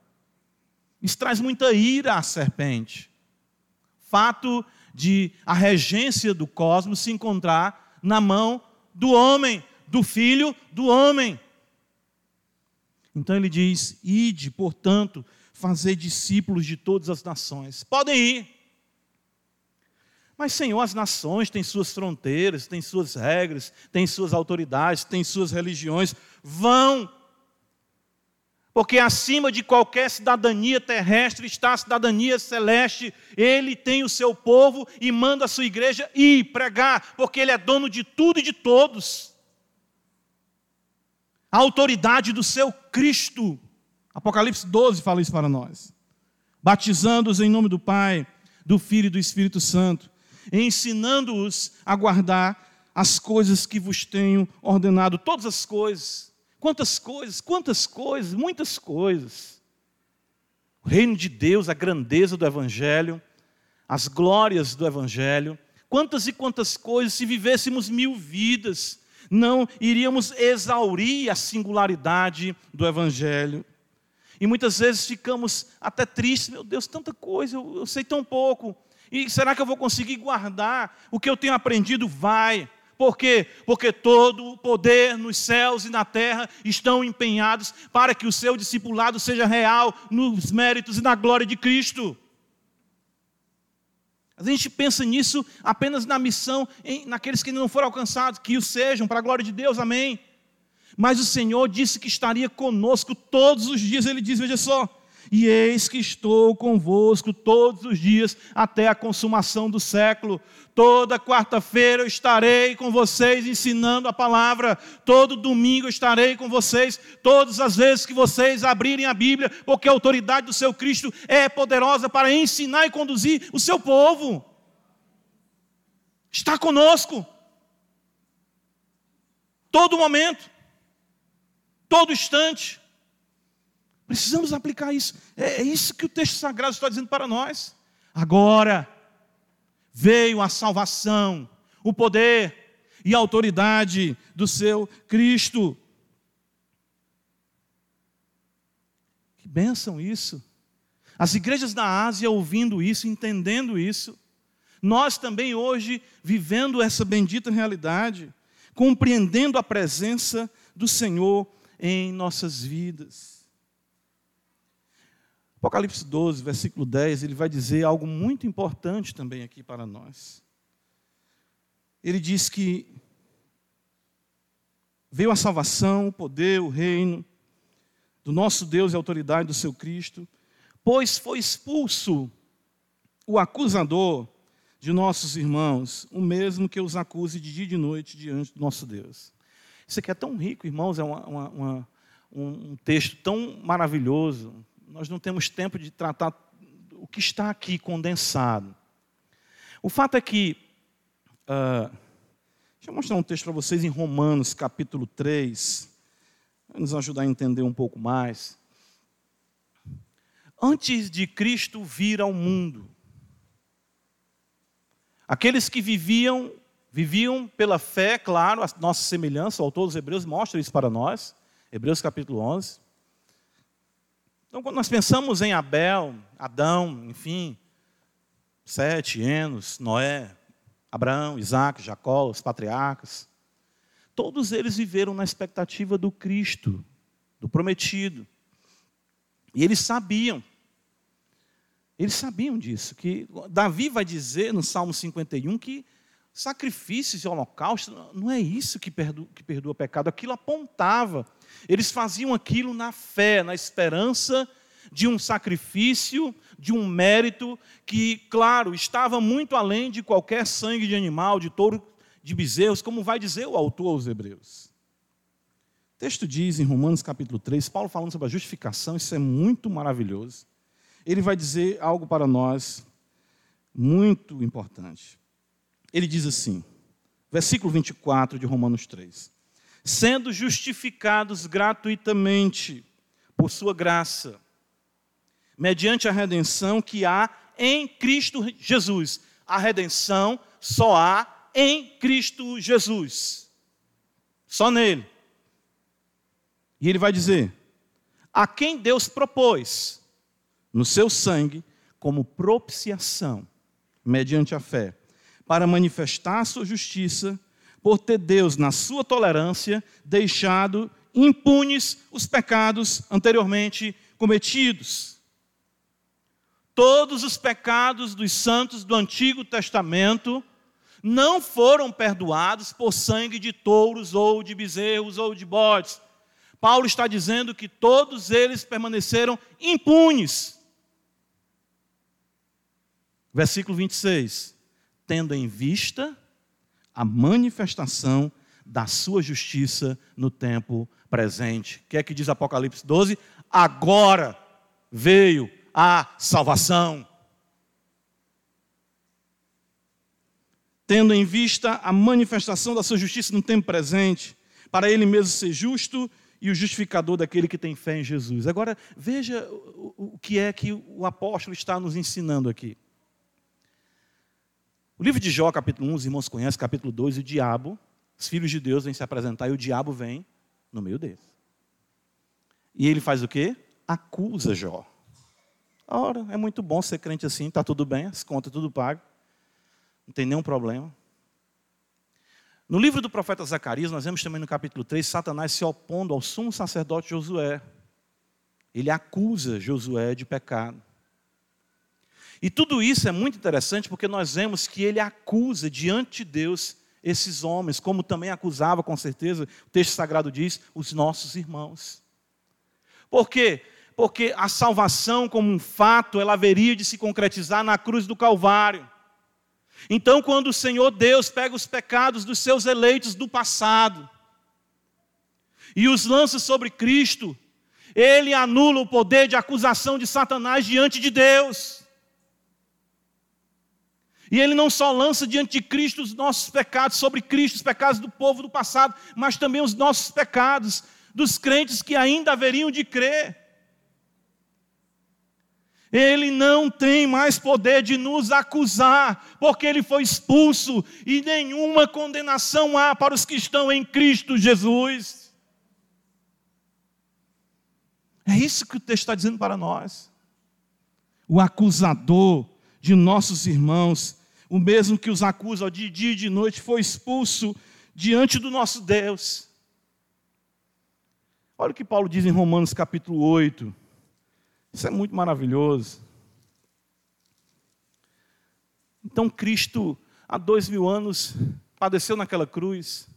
Isso traz muita ira à serpente. Fato de a regência do cosmos se encontrar na mão do homem, do filho do homem. Então ele diz: Ide, portanto, fazer discípulos de todas as nações. Podem ir. Mas, Senhor, as nações têm suas fronteiras, têm suas regras, têm suas autoridades, têm suas religiões. Vão porque acima de qualquer cidadania terrestre está a cidadania celeste. Ele tem o seu povo e manda a sua igreja ir pregar, porque ele é dono de tudo e de todos. A autoridade do seu Cristo. Apocalipse 12 fala isso para nós. Batizando-os em nome do Pai, do Filho e do Espírito Santo, ensinando-os a guardar as coisas que vos tenho ordenado, todas as coisas Quantas coisas, quantas coisas, muitas coisas. O reino de Deus, a grandeza do Evangelho, as glórias do Evangelho. Quantas e quantas coisas, se vivêssemos mil vidas, não iríamos exaurir a singularidade do Evangelho. E muitas vezes ficamos até tristes, meu Deus, tanta coisa, eu, eu sei tão pouco. E será que eu vou conseguir guardar o que eu tenho aprendido? Vai. Por quê? Porque todo o poder nos céus e na terra estão empenhados para que o seu discipulado seja real nos méritos e na glória de Cristo. A gente pensa nisso apenas na missão, em, naqueles que não foram alcançados, que o sejam, para a glória de Deus, amém. Mas o Senhor disse que estaria conosco todos os dias, Ele diz: veja só, e eis que estou convosco todos os dias até a consumação do século. Toda quarta-feira eu estarei com vocês ensinando a palavra. Todo domingo eu estarei com vocês, todas as vezes que vocês abrirem a Bíblia, porque a autoridade do seu Cristo é poderosa para ensinar e conduzir o seu povo. Está conosco. Todo momento, todo instante. Precisamos aplicar isso. É, é isso que o texto sagrado está dizendo para nós. Agora veio a salvação, o poder e a autoridade do seu Cristo. Que bênção isso. As igrejas da Ásia ouvindo isso, entendendo isso. Nós também hoje vivendo essa bendita realidade, compreendendo a presença do Senhor em nossas vidas. Apocalipse 12, versículo 10, ele vai dizer algo muito importante também aqui para nós. Ele diz que veio a salvação, o poder, o reino do nosso Deus e a autoridade do seu Cristo, pois foi expulso o acusador de nossos irmãos, o mesmo que os acuse de dia e de noite diante do nosso Deus. Isso aqui é tão rico, irmãos, é uma, uma, uma, um texto tão maravilhoso, nós não temos tempo de tratar o que está aqui condensado. O fato é que, uh, deixa eu mostrar um texto para vocês em Romanos, capítulo 3, para nos ajudar a entender um pouco mais. Antes de Cristo vir ao mundo, aqueles que viviam, viviam pela fé, claro, a nossa semelhança, o autor dos Hebreus mostra isso para nós, Hebreus capítulo 11. Então, quando nós pensamos em Abel, Adão, enfim, Sete, Enos, Noé, Abraão, Isaac, Jacó, os patriarcas, todos eles viveram na expectativa do Cristo, do prometido. E eles sabiam, eles sabiam disso, que Davi vai dizer no Salmo 51 que sacrifícios e holocaustos não é isso que perdoa, que perdoa pecado, aquilo apontava eles faziam aquilo na fé, na esperança de um sacrifício, de um mérito que, claro, estava muito além de qualquer sangue de animal, de touro, de bezerros, como vai dizer o autor aos Hebreus. O texto diz em Romanos capítulo 3, Paulo falando sobre a justificação, isso é muito maravilhoso. Ele vai dizer algo para nós muito importante. Ele diz assim, versículo 24 de Romanos 3: sendo justificados gratuitamente por sua graça, mediante a redenção que há em Cristo Jesus. A redenção só há em Cristo Jesus. Só nele. E ele vai dizer: a quem Deus propôs no seu sangue como propiciação, mediante a fé, para manifestar sua justiça, por ter Deus, na sua tolerância, deixado impunes os pecados anteriormente cometidos. Todos os pecados dos santos do Antigo Testamento não foram perdoados por sangue de touros ou de bezerros ou de bodes. Paulo está dizendo que todos eles permaneceram impunes. Versículo 26. Tendo em vista a manifestação da sua justiça no tempo presente. O que é que diz Apocalipse 12? Agora veio a salvação. Tendo em vista a manifestação da sua justiça no tempo presente, para ele mesmo ser justo e o justificador daquele que tem fé em Jesus. Agora, veja o que é que o apóstolo está nos ensinando aqui. O livro de Jó, capítulo 1, os irmãos conhecem, capítulo 2, o diabo, os filhos de Deus vêm se apresentar e o diabo vem no meio deles. E ele faz o quê? Acusa Jó. Ora, é muito bom ser crente assim, está tudo bem, as contas tudo pago, não tem nenhum problema. No livro do profeta Zacarias, nós vemos também no capítulo 3, Satanás se opondo ao sumo sacerdote Josué. Ele acusa Josué de pecado. E tudo isso é muito interessante porque nós vemos que ele acusa diante de Deus esses homens, como também acusava, com certeza, o texto sagrado diz, os nossos irmãos. Por quê? Porque a salvação, como um fato, ela haveria de se concretizar na cruz do Calvário. Então, quando o Senhor Deus pega os pecados dos seus eleitos do passado e os lança sobre Cristo, ele anula o poder de acusação de Satanás diante de Deus. E ele não só lança diante de Cristo os nossos pecados, sobre Cristo, os pecados do povo do passado, mas também os nossos pecados, dos crentes que ainda haveriam de crer. Ele não tem mais poder de nos acusar, porque ele foi expulso e nenhuma condenação há para os que estão em Cristo Jesus. É isso que o texto está dizendo para nós. O acusador de nossos irmãos, o mesmo que os acusa de dia e de noite, foi expulso diante do nosso Deus. Olha o que Paulo diz em Romanos capítulo 8. Isso é muito maravilhoso. Então Cristo, há dois mil anos, padeceu naquela cruz.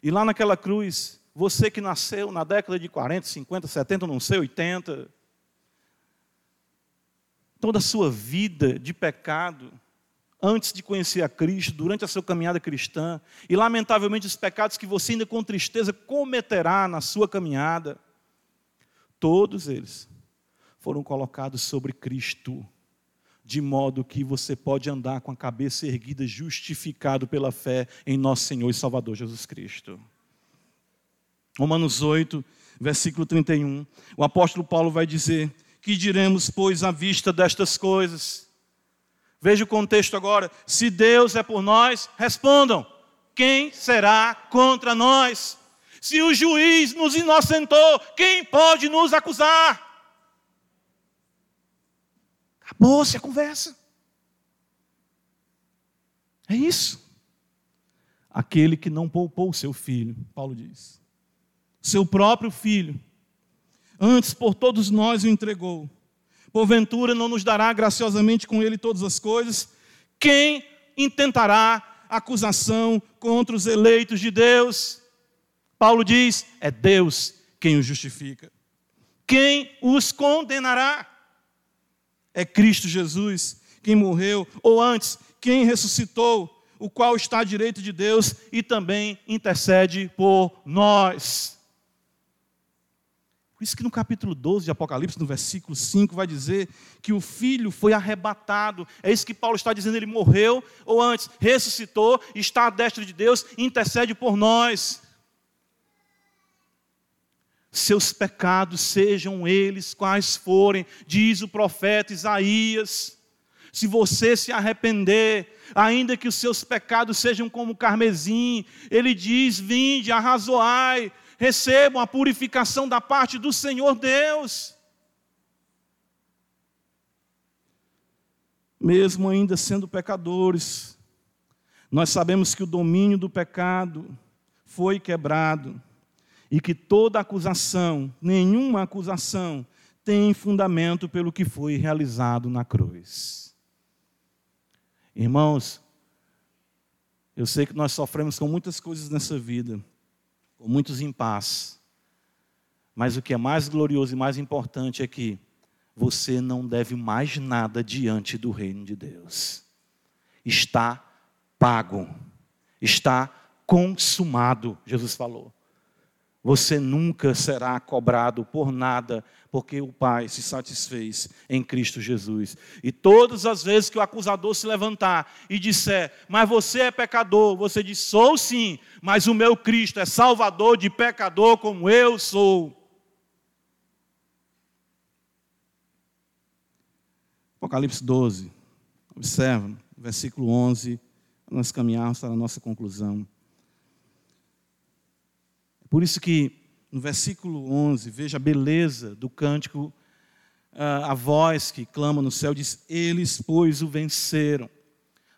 E lá naquela cruz, você que nasceu na década de 40, 50, 70, não sei, 80, toda a sua vida de pecado, antes de conhecer a Cristo, durante a sua caminhada cristã, e lamentavelmente os pecados que você ainda com tristeza cometerá na sua caminhada, todos eles foram colocados sobre Cristo, de modo que você pode andar com a cabeça erguida, justificado pela fé em nosso Senhor e Salvador Jesus Cristo. Romanos 8, versículo 31. O apóstolo Paulo vai dizer: Que diremos, pois, à vista destas coisas? Veja o contexto agora. Se Deus é por nós, respondam: quem será contra nós? Se o juiz nos inocentou, quem pode nos acusar? Acabou-se a conversa. É isso. Aquele que não poupou o seu filho, Paulo diz. Seu próprio filho. Antes por todos nós o entregou. Porventura não nos dará graciosamente com ele todas as coisas? Quem intentará acusação contra os eleitos de Deus? Paulo diz: é Deus quem os justifica. Quem os condenará? é Cristo Jesus, quem morreu, ou antes, quem ressuscitou, o qual está à direita de Deus e também intercede por nós. Por isso que no capítulo 12 de Apocalipse, no versículo 5, vai dizer que o filho foi arrebatado. É isso que Paulo está dizendo, ele morreu, ou antes, ressuscitou, está à destra de Deus, intercede por nós seus pecados, sejam eles quais forem, diz o profeta Isaías. Se você se arrepender, ainda que os seus pecados sejam como carmesim, ele diz: Vinde, arrazoai, recebam a purificação da parte do Senhor Deus. Mesmo ainda sendo pecadores, nós sabemos que o domínio do pecado foi quebrado e que toda acusação, nenhuma acusação, tem fundamento pelo que foi realizado na cruz. Irmãos, eu sei que nós sofremos com muitas coisas nessa vida, com muitos impasses, mas o que é mais glorioso e mais importante é que você não deve mais nada diante do reino de Deus. Está pago, está consumado, Jesus falou. Você nunca será cobrado por nada, porque o Pai se satisfez em Cristo Jesus. E todas as vezes que o acusador se levantar e disser, mas você é pecador, você diz, sou sim, mas o meu Cristo é salvador de pecador como eu sou. Apocalipse 12, observa, versículo 11, nós caminharmos para a nossa conclusão. Por isso que no versículo 11, veja a beleza do cântico, a voz que clama no céu diz: Eles, pois, o venceram.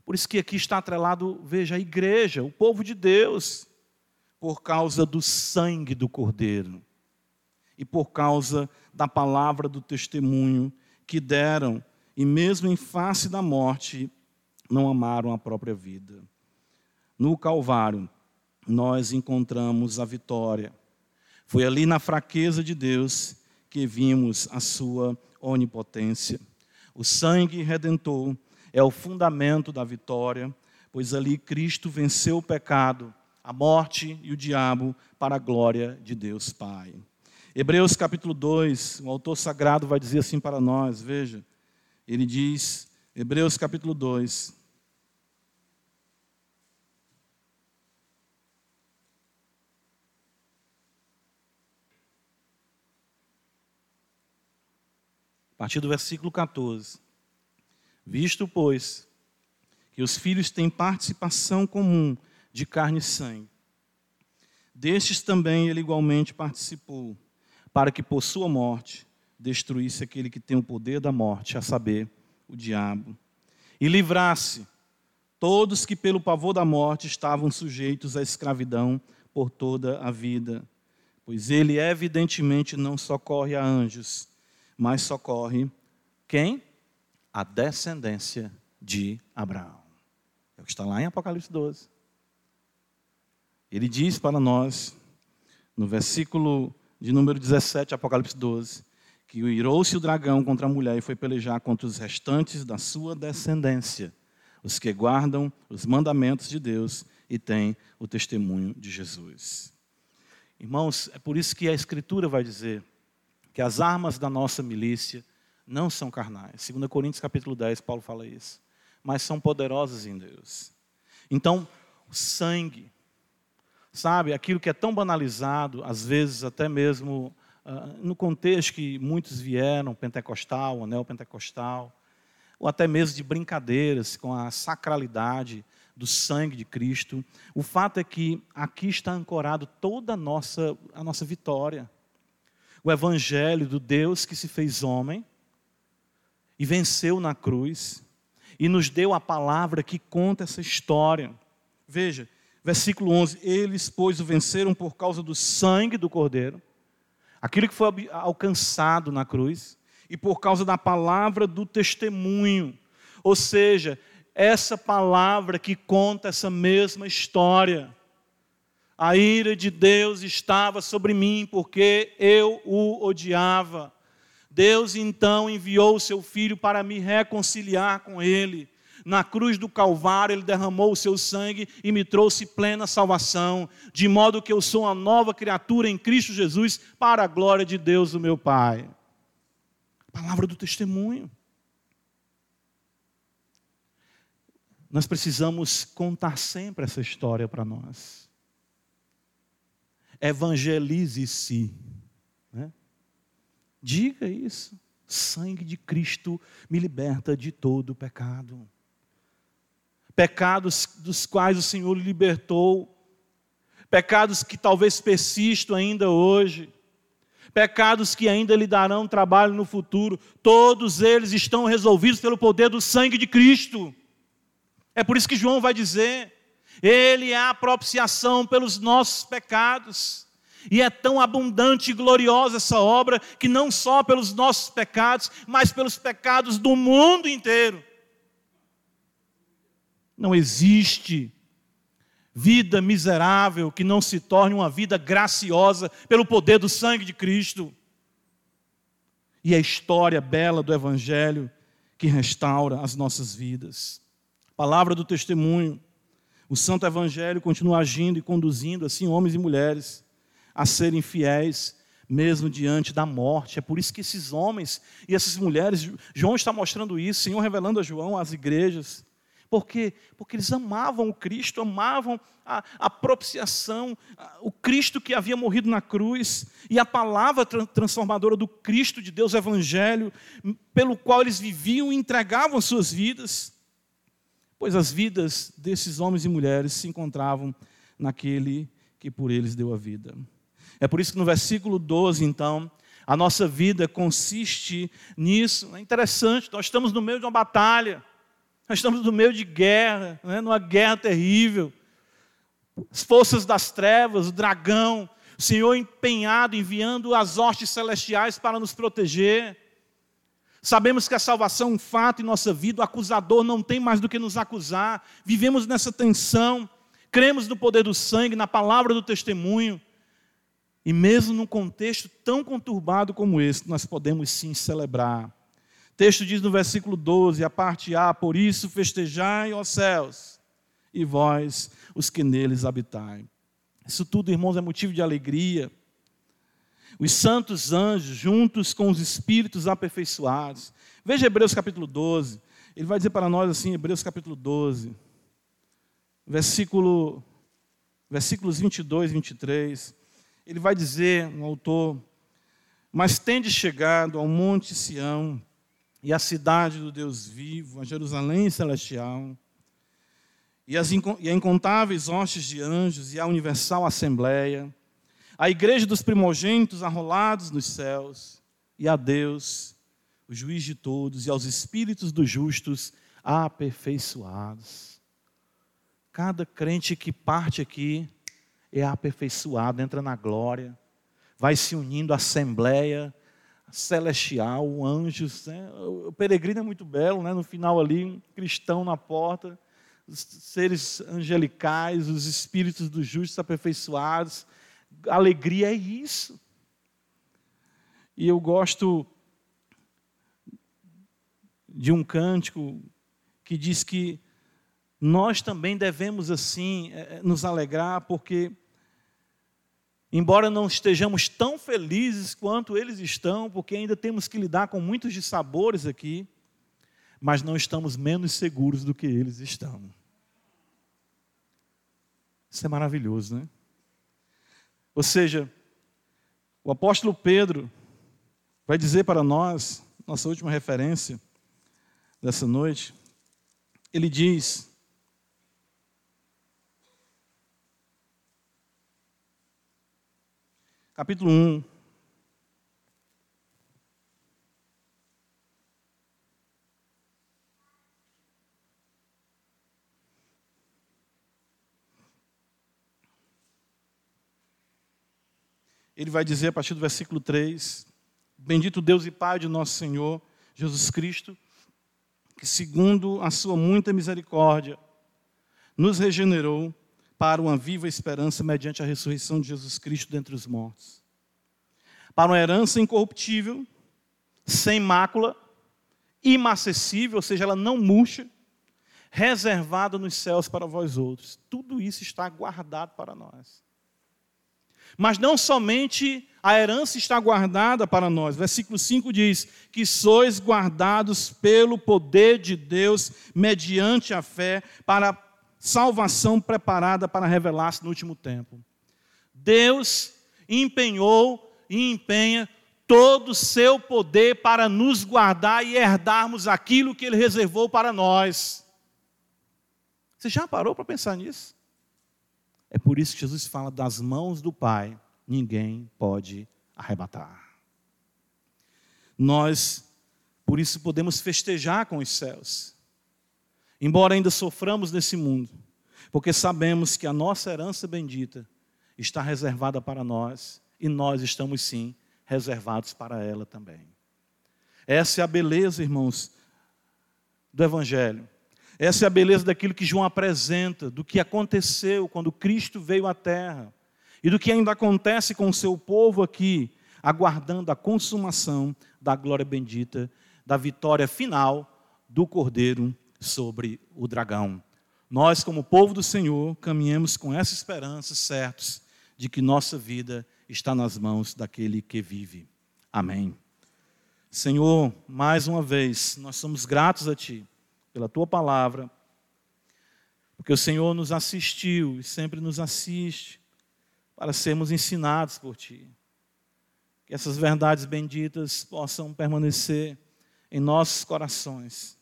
Por isso que aqui está atrelado, veja, a igreja, o povo de Deus, por causa do sangue do Cordeiro e por causa da palavra do testemunho que deram, e mesmo em face da morte, não amaram a própria vida. No Calvário, nós encontramos a vitória. Foi ali na fraqueza de Deus que vimos a sua onipotência. O sangue redentor é o fundamento da vitória, pois ali Cristo venceu o pecado, a morte e o diabo para a glória de Deus Pai. Hebreus capítulo 2, o autor sagrado vai dizer assim para nós, veja, ele diz, Hebreus capítulo 2, a partir do versículo 14. Visto, pois, que os filhos têm participação comum de carne e sangue, destes também ele igualmente participou, para que por sua morte destruísse aquele que tem o poder da morte, a saber, o diabo, e livrasse todos que pelo pavor da morte estavam sujeitos à escravidão por toda a vida, pois ele evidentemente não socorre a anjos, mas socorre quem? A descendência de Abraão. É o que está lá em Apocalipse 12. Ele diz para nós, no versículo de número 17, Apocalipse 12, que irou-se o dragão contra a mulher e foi pelejar contra os restantes da sua descendência, os que guardam os mandamentos de Deus e têm o testemunho de Jesus. Irmãos, é por isso que a Escritura vai dizer que as armas da nossa milícia não são carnais. 2 Coríntios capítulo 10, Paulo fala isso. Mas são poderosas em Deus. Então, sangue, sabe, aquilo que é tão banalizado, às vezes até mesmo uh, no contexto que muitos vieram, pentecostal, anel pentecostal, ou até mesmo de brincadeiras com a sacralidade do sangue de Cristo. O fato é que aqui está ancorado toda a nossa, a nossa vitória o evangelho do Deus que se fez homem e venceu na cruz e nos deu a palavra que conta essa história. Veja, versículo 11: Eles, pois, o venceram por causa do sangue do Cordeiro, aquilo que foi alcançado na cruz, e por causa da palavra do testemunho. Ou seja, essa palavra que conta essa mesma história a ira de Deus estava sobre mim, porque eu o odiava. Deus então enviou o seu filho para me reconciliar com ele. Na cruz do Calvário, ele derramou o seu sangue e me trouxe plena salvação, de modo que eu sou uma nova criatura em Cristo Jesus, para a glória de Deus, o meu Pai. Palavra do testemunho. Nós precisamos contar sempre essa história para nós evangelize-se. Né? Diga isso. Sangue de Cristo me liberta de todo pecado. Pecados dos quais o Senhor libertou, pecados que talvez persistam ainda hoje, pecados que ainda lhe darão trabalho no futuro, todos eles estão resolvidos pelo poder do sangue de Cristo. É por isso que João vai dizer: Ele é a propiciação pelos nossos pecados. E é tão abundante e gloriosa essa obra que não só pelos nossos pecados, mas pelos pecados do mundo inteiro. Não existe vida miserável que não se torne uma vida graciosa pelo poder do sangue de Cristo. E a história bela do Evangelho que restaura as nossas vidas. Palavra do testemunho. O Santo Evangelho continua agindo e conduzindo assim homens e mulheres a serem fiéis, mesmo diante da morte. É por isso que esses homens e essas mulheres, João está mostrando isso, Senhor revelando a João, às igrejas. Por quê? Porque eles amavam o Cristo, amavam a, a propiciação, a, o Cristo que havia morrido na cruz, e a palavra tra transformadora do Cristo de Deus, Evangelho, pelo qual eles viviam e entregavam suas vidas. Pois as vidas desses homens e mulheres se encontravam naquele que por eles deu a vida. É por isso que no versículo 12, então, a nossa vida consiste nisso. É interessante, nós estamos no meio de uma batalha, nós estamos no meio de guerra, né? numa guerra terrível. As forças das trevas, o dragão, o Senhor empenhado, enviando as hostes celestiais para nos proteger. Sabemos que a salvação é um fato em nossa vida, o acusador não tem mais do que nos acusar. Vivemos nessa tensão, cremos no poder do sangue, na palavra do testemunho. E mesmo num contexto tão conturbado como esse, nós podemos sim celebrar. O texto diz no versículo 12, a parte A: Por isso festejai, ó céus, e vós, os que neles habitai. Isso tudo, irmãos, é motivo de alegria. Os santos anjos, juntos com os espíritos aperfeiçoados. Veja Hebreus capítulo 12. Ele vai dizer para nós assim, Hebreus capítulo 12, versículo, versículos 22 e 23 ele vai dizer, um autor, mas tende chegado ao monte Sião e à cidade do Deus vivo, a Jerusalém celestial, e, as, e a incontáveis hostes de anjos e a universal assembleia, a igreja dos primogênitos arrolados nos céus, e a Deus, o juiz de todos, e aos espíritos dos justos aperfeiçoados. Cada crente que parte aqui é aperfeiçoado, entra na glória, vai se unindo à assembleia celestial, anjos. Né? O peregrino é muito belo, né? no final ali, um cristão na porta, os seres angelicais, os espíritos dos justos aperfeiçoados. Alegria é isso. E eu gosto de um cântico que diz que nós também devemos assim eh, eh, nos alegrar, porque, embora não estejamos tão felizes quanto eles estão, porque ainda temos que lidar com muitos dissabores aqui, mas não estamos menos seguros do que eles estão. Isso é maravilhoso, né? Ou seja, o apóstolo Pedro vai dizer para nós, nossa última referência dessa noite, ele diz capítulo 1. Ele vai dizer a partir do versículo 3: Bendito Deus e Pai de nosso Senhor Jesus Cristo, que segundo a sua muita misericórdia, nos regenerou para uma viva esperança mediante a ressurreição de Jesus Cristo dentre os mortos. Para uma herança incorruptível, sem mácula, imacessível, ou seja, ela não murcha, reservada nos céus para vós outros. Tudo isso está guardado para nós. Mas não somente a herança está guardada para nós. Versículo 5 diz: Que sois guardados pelo poder de Deus, mediante a fé, para salvação preparada para revelar-se no último tempo. Deus empenhou e empenha todo o seu poder para nos guardar e herdarmos aquilo que Ele reservou para nós. Você já parou para pensar nisso? É por isso que Jesus fala: das mãos do Pai, ninguém pode arrebatar. Nós, por isso, podemos festejar com os céus, embora ainda soframos nesse mundo, porque sabemos que a nossa herança bendita está reservada para nós e nós estamos sim reservados para ela também. Essa é a beleza, irmãos, do Evangelho. Essa é a beleza daquilo que João apresenta, do que aconteceu quando Cristo veio à terra e do que ainda acontece com o seu povo aqui, aguardando a consumação da glória bendita, da vitória final do Cordeiro sobre o dragão. Nós, como povo do Senhor, caminhamos com essa esperança, certos de que nossa vida está nas mãos daquele que vive. Amém. Senhor, mais uma vez, nós somos gratos a Ti pela Tua palavra, porque o Senhor nos assistiu e sempre nos assiste para sermos ensinados por Ti. Que essas verdades benditas possam permanecer em nossos corações.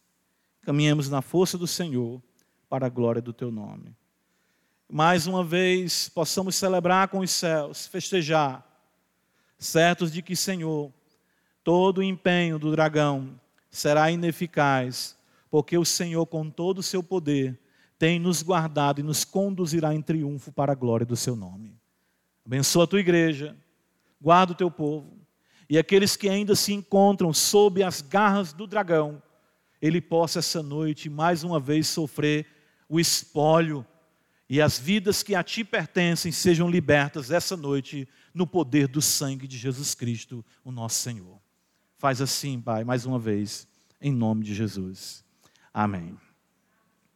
Caminhemos na força do Senhor para a glória do Teu nome mais uma vez possamos celebrar com os céus, festejar, certos de que, Senhor, todo o empenho do dragão será ineficaz, porque o Senhor, com todo o seu poder, tem nos guardado e nos conduzirá em triunfo para a glória do seu nome. Abençoa a tua igreja, guarda o teu povo, e aqueles que ainda se encontram sob as garras do dragão, ele possa essa noite mais uma vez sofrer o espólio e as vidas que a ti pertencem sejam libertas essa noite no poder do sangue de Jesus Cristo, o nosso Senhor. Faz assim, Pai, mais uma vez, em nome de Jesus. Amém.